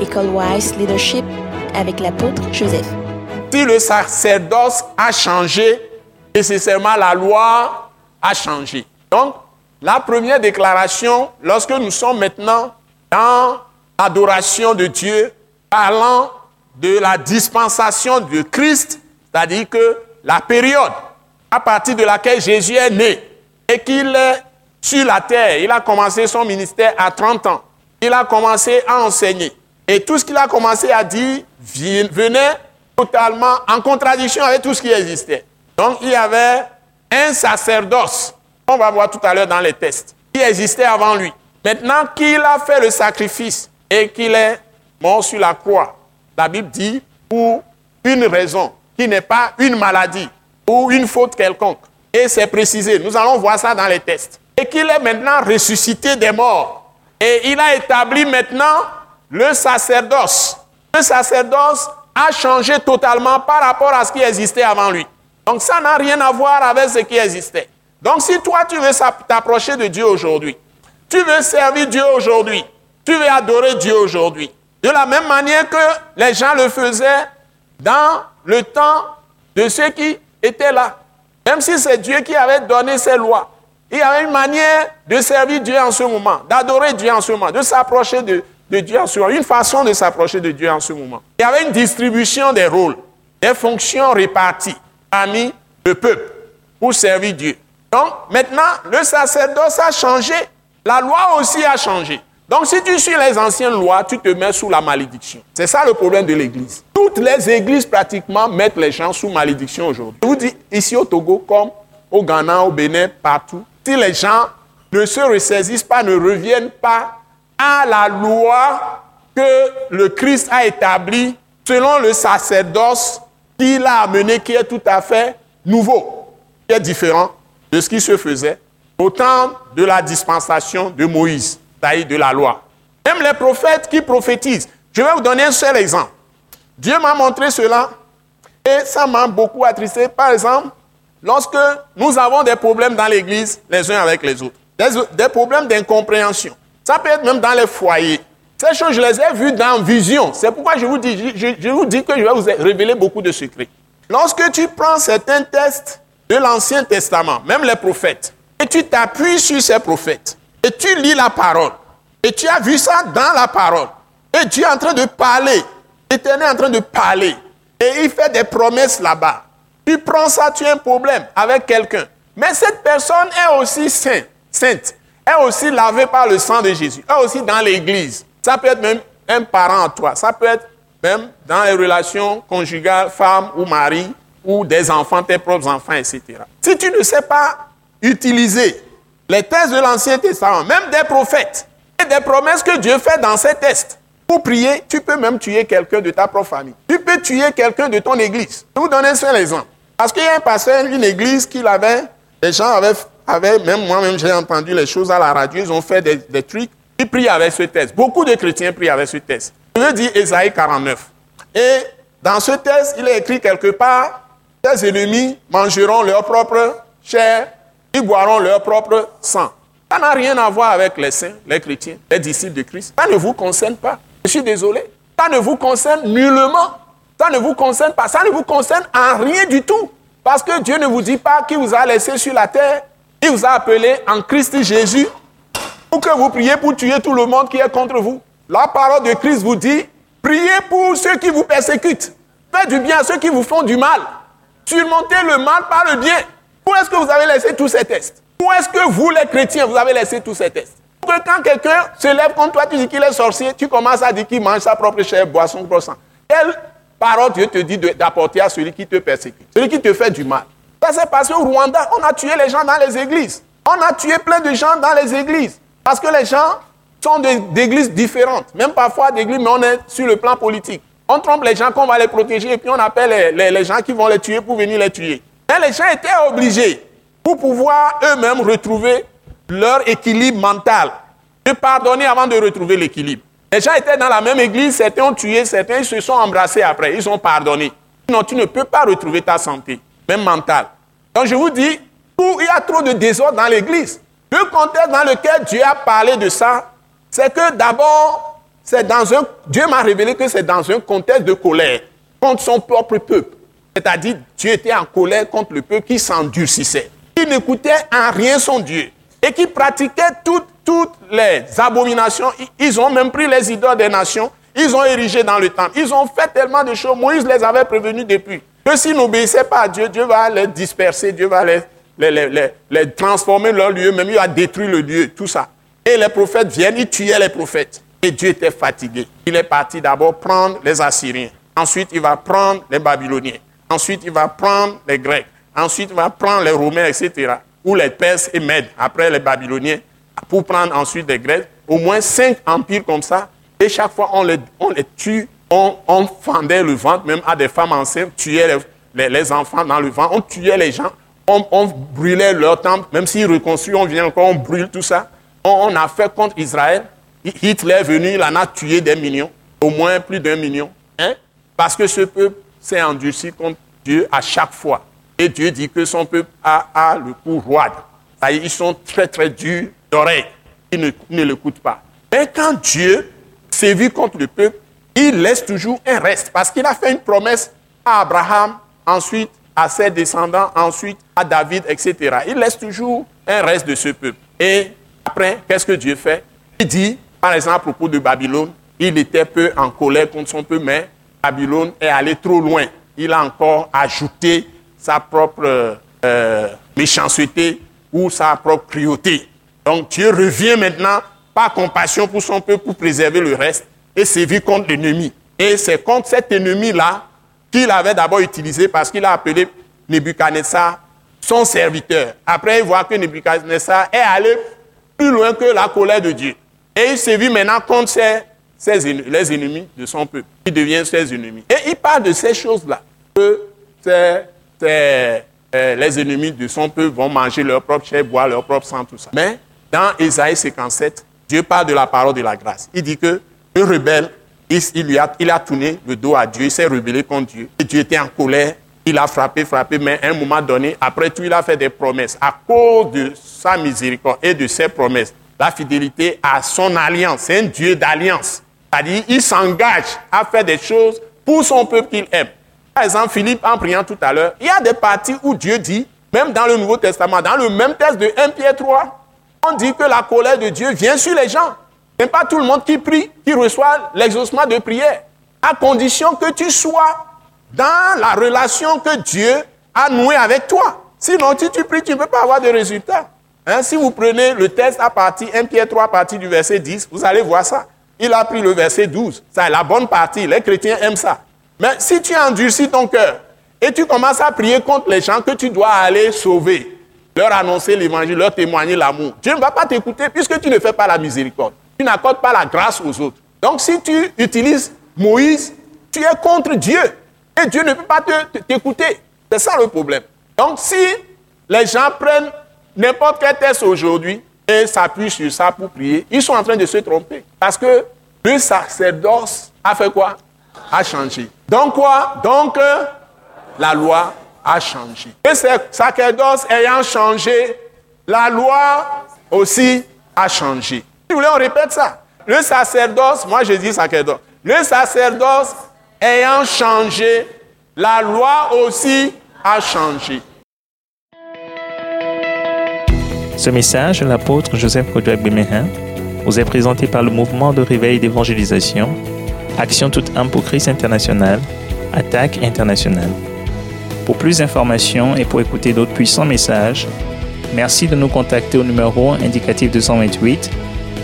École Wise Leadership avec l'apôtre Joseph. Si le sacerdoce a changé, nécessairement la loi a changé. Donc, la première déclaration, lorsque nous sommes maintenant dans l'adoration de Dieu, parlant de la dispensation de Christ, c'est-à-dire que la période à partir de laquelle Jésus est né et qu'il est sur la terre, il a commencé son ministère à 30 ans. Il a commencé à enseigner. Et tout ce qu'il a commencé à dire venait totalement en contradiction avec tout ce qui existait. Donc il y avait un sacerdoce, on va voir tout à l'heure dans les tests, qui existait avant lui. Maintenant qu'il a fait le sacrifice et qu'il est mort sur la croix, la Bible dit pour une raison qui n'est pas une maladie ou une faute quelconque. Et c'est précisé, nous allons voir ça dans les tests. Et qu'il est maintenant ressuscité des morts. Et il a établi maintenant le sacerdoce. Le sacerdoce a changé totalement par rapport à ce qui existait avant lui. Donc ça n'a rien à voir avec ce qui existait. Donc si toi tu veux t'approcher de Dieu aujourd'hui, tu veux servir Dieu aujourd'hui, tu veux adorer Dieu aujourd'hui, de la même manière que les gens le faisaient dans le temps de ceux qui étaient là. Même si c'est Dieu qui avait donné ces lois, il y avait une manière de servir Dieu en ce moment, d'adorer Dieu en ce moment, de s'approcher de, de Dieu en ce moment, une façon de s'approcher de Dieu en ce moment. Il y avait une distribution des rôles, des fonctions réparties parmi le peuple pour servir Dieu. Donc maintenant, le sacerdoce a changé, la loi aussi a changé. Donc si tu suis les anciennes lois, tu te mets sous la malédiction. C'est ça le problème de l'Église. Toutes les églises pratiquement mettent les gens sous malédiction aujourd'hui. Je vous dis, ici au Togo, comme au Ghana, au Bénin, partout, si les gens ne se ressaisissent pas, ne reviennent pas à la loi que le Christ a établie selon le sacerdoce qu'il a amené, qui est tout à fait nouveau, qui est différent de ce qui se faisait au temps de la dispensation de Moïse, de la loi. Même les prophètes qui prophétisent. Je vais vous donner un seul exemple. Dieu m'a montré cela et ça m'a beaucoup attristé. Par exemple, lorsque nous avons des problèmes dans l'Église les uns avec les autres, des, problèmes d'incompréhension, ça peut être même dans les foyers. Ces choses, je les ai vues dans vision. C'est pourquoi je vous dis, que je vais vous révéler beaucoup de secrets. Lorsque tu prends certains textes de l'Ancien Testament, même les prophètes, et tu t'appuies sur ces prophètes, et tu lis la parole, et tu as vu ça dans la parole, et tu es en train de parler, l'Éternel est en train de parler, et il fait des promesses là-bas. Tu prends ça, tu as un problème avec quelqu'un. Mais cette personne est aussi sainte, est aussi lavée par le sang de Jésus, est aussi dans l'église. Ça peut être même un parent à toi, ça peut être même dans les relations conjugales, femme ou mari, ou des enfants, tes propres enfants, etc. Si tu ne sais pas utiliser les tests de l'Ancien Testament, même des prophètes, et des promesses que Dieu fait dans ces tests, pour prier, tu peux même tuer quelqu'un de ta propre famille. Tu peux tuer quelqu'un de ton église. Je vais vous donner un seul exemple. Parce qu'il y a un pasteur, une église qu'il avait, les gens avaient, même moi-même j'ai entendu les choses à la radio, ils ont fait des, trucs, ils prient avec ce test. Beaucoup de chrétiens prient avec ce test. Je veux dire Esaïe 49. Et dans ce test, il est écrit quelque part, tes ennemis mangeront leur propre chair, ils boiront leur propre sang. Ça n'a rien à voir avec les saints, les chrétiens, les disciples de Christ. Ça ne vous concerne pas. Je suis désolé. Ça ne vous concerne nullement. Ça ne vous concerne pas. Ça ne vous concerne en rien du tout. Parce que Dieu ne vous dit pas qu'il vous a laissé sur la terre. Il vous a appelé en Christ Jésus pour que vous priez pour tuer tout le monde qui est contre vous. La parole de Christ vous dit, priez pour ceux qui vous persécutent. Faites du bien à ceux qui vous font du mal. Surmontez le mal par le bien. Où est-ce que vous avez laissé tous ces tests? Où est-ce que vous, les chrétiens, vous avez laissé tous ces tests? Quand quelqu'un se lève contre toi, tu dis qu'il est sorcier, tu commences à dire qu'il mange sa propre chair, boit son propre sang. Quelle parole Dieu te dit d'apporter à celui qui te persécute, celui qui te fait du mal? Ça s'est passé au Rwanda, on a tué les gens dans les églises. On a tué plein de gens dans les églises. Parce que les gens sont d'églises différentes. Même parfois d'églises, mais on est sur le plan politique. On trompe les gens qu'on va les protéger et puis on appelle les, les gens qui vont les tuer pour venir les tuer. Mais les gens étaient obligés, pour pouvoir eux-mêmes retrouver leur équilibre mental, de pardonner avant de retrouver l'équilibre. Les gens étaient dans la même église, certains ont tué, certains se sont embrassés après, ils ont pardonné. Non, tu ne peux pas retrouver ta santé, même mentale. Donc je vous dis, il y a trop de désordre dans l'église. Le contexte dans lequel Dieu a parlé de ça, c'est que d'abord, c'est dans un, Dieu m'a révélé que c'est dans un contexte de colère contre son propre peuple. C'est-à-dire, Dieu était en colère contre le peuple qui s'endurcissait, qui n'écoutait en rien son Dieu et qui pratiquait toutes, toutes les abominations. Ils ont même pris les idoles des nations, ils ont érigé dans le temple. Ils ont fait tellement de choses. Moïse les avait prévenus depuis. Que s'ils n'obéissaient pas à Dieu, Dieu va les disperser, Dieu va les, les, les, les transformer leur lieu, même il va détruire le lieu, tout ça. Et les prophètes viennent, ils tuaient les prophètes. Et Dieu était fatigué. Il est parti d'abord prendre les Assyriens. Ensuite, il va prendre les Babyloniens. Ensuite, il va prendre les Grecs. Ensuite, il va prendre les Romains, etc. Ou les Perses et Mèdes, après les Babyloniens, pour prendre ensuite les Grecs. Au moins cinq empires comme ça. Et chaque fois, on on les tue. On, fendait le ventre, même à des femmes enceintes, tuait les, enfants dans le ventre. On tuait les gens. On, on brûlait leur temple. Même s'ils reconstruisent, on vient encore, on brûle tout ça. On, a fait contre Israël. Hitler est venu, il en a tué des millions. Au moins plus d'un million. Hein? Parce que ce peuple s'est endurci contre Dieu à chaque fois. Et Dieu dit que son peuple a, le cou roide. Ils sont très très durs d'oreille. Ils ne, ne l'écoutent pas. Mais quand Dieu vu contre le peuple, il laisse toujours un reste. Parce qu'il a fait une promesse à Abraham, ensuite à ses descendants, ensuite à David, etc. Il laisse toujours un reste de ce peuple. Et après, qu'est-ce que Dieu fait? Il dit, par exemple, à propos de Babylone, il était peu en colère contre son peuple, mais Babylone est allé trop loin. Il a encore ajouté sa propre euh, méchanceté ou sa propre cruauté. Donc Dieu revient maintenant par compassion pour son peuple pour préserver le reste et sévit contre l'ennemi. Et c'est contre cet ennemi-là qu'il avait d'abord utilisé parce qu'il a appelé Nebuchadnezzar son serviteur. Après, il voit que Nebuchadnezzar est allé plus loin que la colère de Dieu. Et il sévit maintenant contre ses les ennemis de son peuple. Ils deviennent ses ennemis. Et il parle de ces choses-là, que euh, les ennemis de son peuple vont manger leur propre chair, boire leur propre sang, tout ça. Mais dans Isaïe 57, Dieu parle de la parole de la grâce. Il dit que le rebelle, il, lui a, il a tourné le dos à Dieu, il s'est rebellé contre Dieu. Et Dieu était en colère, il a frappé, frappé, mais à un moment donné, après tout, il a fait des promesses. À cause de sa miséricorde et de ses promesses, la fidélité à son alliance, c'est un Dieu d'alliance. C'est-à-dire, il s'engage à faire des choses pour son peuple qu'il aime. Par exemple, Philippe, en priant tout à l'heure, il y a des parties où Dieu dit, même dans le Nouveau Testament, dans le même texte de 1 Pierre 3, on dit que la colère de Dieu vient sur les gens. Ce n'est pas tout le monde qui prie, qui reçoit l'exaucement de prière, à condition que tu sois dans la relation que Dieu a nouée avec toi. Sinon, si tu pries, tu ne peux pas avoir de résultat. Hein, si vous prenez le texte à partir 1 Pierre 3, à partir du verset 10, vous allez voir ça. Il a pris le verset 12. Ça la bonne partie. Les chrétiens aiment ça. Mais si tu endurcis ton cœur et tu commences à prier contre les gens que tu dois aller sauver, leur annoncer l'évangile, leur témoigner l'amour, Dieu ne va pas t'écouter puisque tu ne fais pas la miséricorde. Tu n'accordes pas la grâce aux autres. Donc si tu utilises Moïse, tu es contre Dieu. Et Dieu ne peut pas t'écouter. C'est ça le problème. Donc si les gens prennent n'importe quel test aujourd'hui, et s'appuient sur ça pour prier, ils sont en train de se tromper. Parce que le sacerdoce a fait quoi? A changé. Donc quoi? Donc la loi a changé. Et ce sacerdoce ayant changé, la loi aussi a changé. Si vous voulez, on répète ça. Le sacerdoce, moi je dis sacerdoce, le sacerdoce ayant changé, la loi aussi a changé. Ce message, l'apôtre Joseph Kodouak Bemehin, vous est présenté par le mouvement de réveil d'évangélisation, Action toute âme pour Christ international, Attaque internationale. Pour plus d'informations et pour écouter d'autres puissants messages, merci de nous contacter au numéro indicatif 228